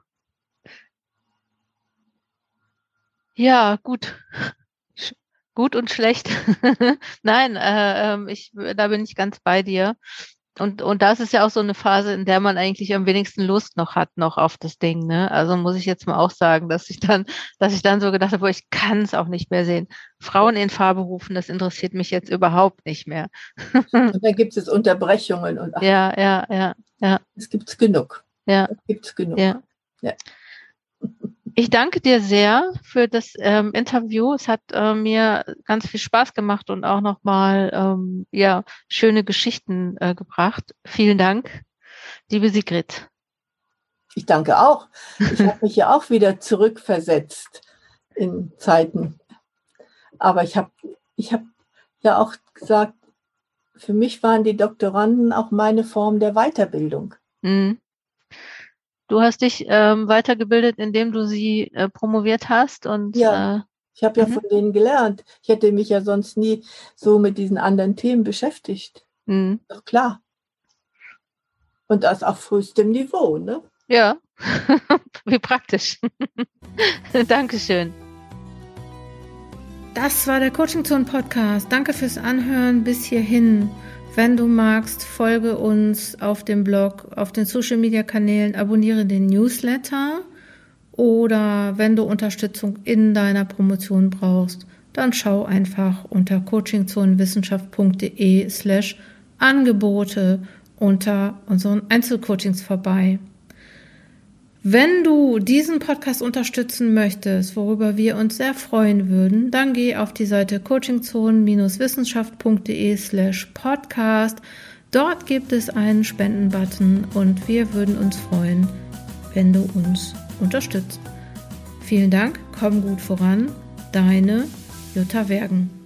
Ja, gut. Gut und schlecht. Nein, äh, ähm, ich, da bin ich ganz bei dir. Und, und das ist ja auch so eine Phase, in der man eigentlich am wenigsten Lust noch hat, noch auf das Ding. Ne? Also muss ich jetzt mal auch sagen, dass ich dann, dass ich dann so gedacht habe, ich kann es auch nicht mehr sehen. Frauen in Fahrberufen, das interessiert mich jetzt überhaupt nicht mehr. und dann gibt es Unterbrechungen und ach, ja, ja, ja, ja. Es gibt genug. Ja. Es gibt genug. Ja. ja. Ich danke dir sehr für das ähm, Interview. Es hat äh, mir ganz viel Spaß gemacht und auch nochmal ähm, ja, schöne Geschichten äh, gebracht. Vielen Dank, liebe Sigrid. Ich danke auch. Ich habe mich ja auch wieder zurückversetzt in Zeiten. Aber ich habe ich hab ja auch gesagt, für mich waren die Doktoranden auch meine Form der Weiterbildung. Mhm. Du hast dich ähm, weitergebildet, indem du sie äh, promoviert hast und ja. Äh, ich habe ja mhm. von denen gelernt. Ich hätte mich ja sonst nie so mit diesen anderen Themen beschäftigt. Mhm. Doch klar. Und das auf frühestem Niveau, ne? Ja, wie praktisch. Dankeschön. Das war der Coaching Zone Podcast. Danke fürs Anhören bis hierhin. Wenn du magst, folge uns auf dem Blog, auf den Social Media Kanälen, abonniere den Newsletter oder wenn du Unterstützung in deiner Promotion brauchst, dann schau einfach unter coachingzonenwissenschaft.de slash Angebote unter unseren Einzelcoachings vorbei. Wenn du diesen Podcast unterstützen möchtest, worüber wir uns sehr freuen würden, dann geh auf die Seite coachingzonen-wissenschaft.de slash podcast. Dort gibt es einen Spendenbutton und wir würden uns freuen, wenn du uns unterstützt. Vielen Dank, komm gut voran, deine Jutta Wergen.